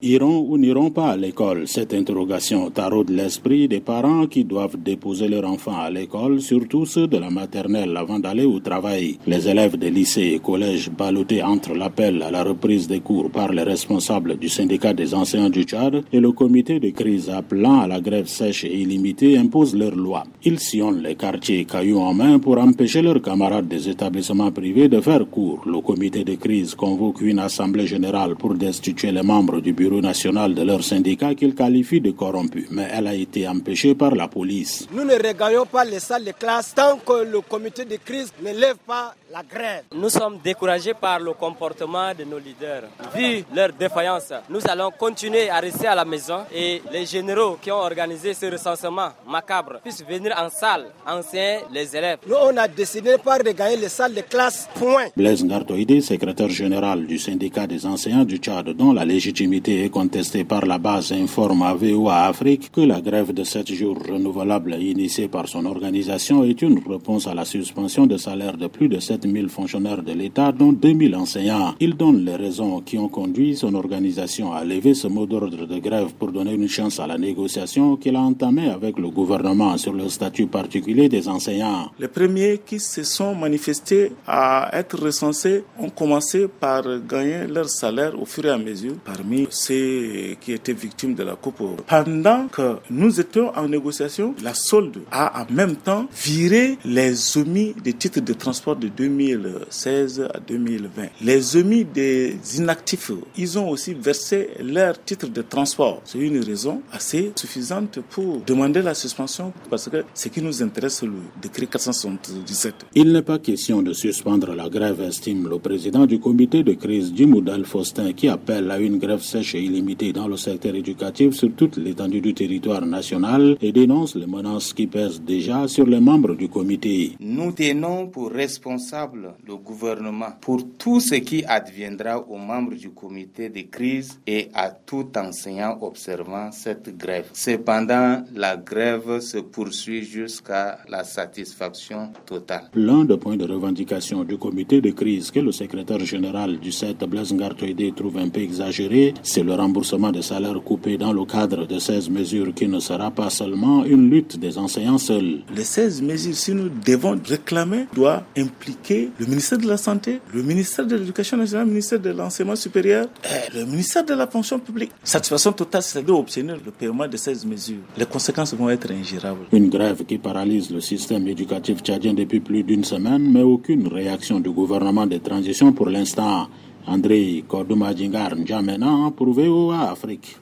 Iront ou n'iront pas à l'école? Cette interrogation taraude l'esprit des parents qui doivent déposer leurs enfants à l'école, surtout ceux de la maternelle avant d'aller au travail. Les élèves des lycées et collèges ballottés entre l'appel à la reprise des cours par les responsables du syndicat des enseignants du Tchad et le comité de crise appelant à la grève sèche et illimitée imposent leurs lois. Ils sillonnent les quartiers cailloux en main pour empêcher leurs camarades des établissements privés de faire cours. Le comité de crise convoque une assemblée générale pour destituer les membres du bureau national de leur syndicat qu'ils qualifient de corrompu, mais elle a été empêchée par la police. Nous ne regagnons pas les salles de classe tant que le comité de crise ne lève pas la grève. Nous sommes découragés par le comportement de nos leaders. Vu leur défaillance, nous allons continuer à rester à la maison et les généraux qui ont organisé ce recensement macabre puissent venir en salle enseigner les élèves. Nous, on a décidé pas de gagner les salles de classe, point. Blaise Ngartoïdé, secrétaire général du syndicat des enseignants du Tchad, dont la légitimité est contesté par la base informe à VOA Afrique que la grève de 7 jours renouvelable initiée par son organisation est une réponse à la suspension de salaire de plus de 7000 fonctionnaires de l'État, dont 2000 enseignants. Il donne les raisons qui ont conduit son organisation à lever ce mot d'ordre de grève pour donner une chance à la négociation qu'il a entamée avec le gouvernement sur le statut particulier des enseignants. Les premiers qui se sont manifestés à être recensés ont commencé par gagner leur salaire au fur et à mesure parmi qui étaient victimes de la coupe. Pendant que nous étions en négociation, la solde a en même temps viré les omis des titres de transport de 2016 à 2020. Les omis des inactifs, ils ont aussi versé leurs titres de transport. C'est une raison assez suffisante pour demander la suspension parce que ce qui nous intéresse, c'est le décret 477. Il n'est pas question de suspendre la grève, estime le président du comité de crise, Jimoudal Faustin, qui appelle à une grève sèche et illimitée dans le secteur éducatif sur toute l'étendue du territoire national et dénonce les menaces qui pèsent déjà sur les membres du comité. Nous tenons pour responsable le gouvernement pour tout ce qui adviendra aux membres du comité de crise et à tout enseignant observant cette grève. Cependant, la grève se poursuit jusqu'à la satisfaction totale. L'un des points de revendication du comité de crise que le secrétaire général du 7 Blaise Ngartoïdé trouve un peu exagéré, c'est le remboursement des salaires coupés dans le cadre de 16 mesures qui ne sera pas seulement une lutte des enseignants seuls. Les 16 mesures, si nous devons réclamer, doit impliquer le ministère de la Santé, le ministère de l'Éducation nationale, le ministère de l'Enseignement supérieur, et le ministère de la fonction publique. Satisfaction totale, c'est-à-dire obtenir le paiement de 16 mesures. Les conséquences vont être ingérables. Une grève qui paralyse le système éducatif tchadien depuis plus d'une semaine, mais aucune réaction du gouvernement de transition pour l'instant. André Kordouma Djingar N'Djamena pour VOA Afrique.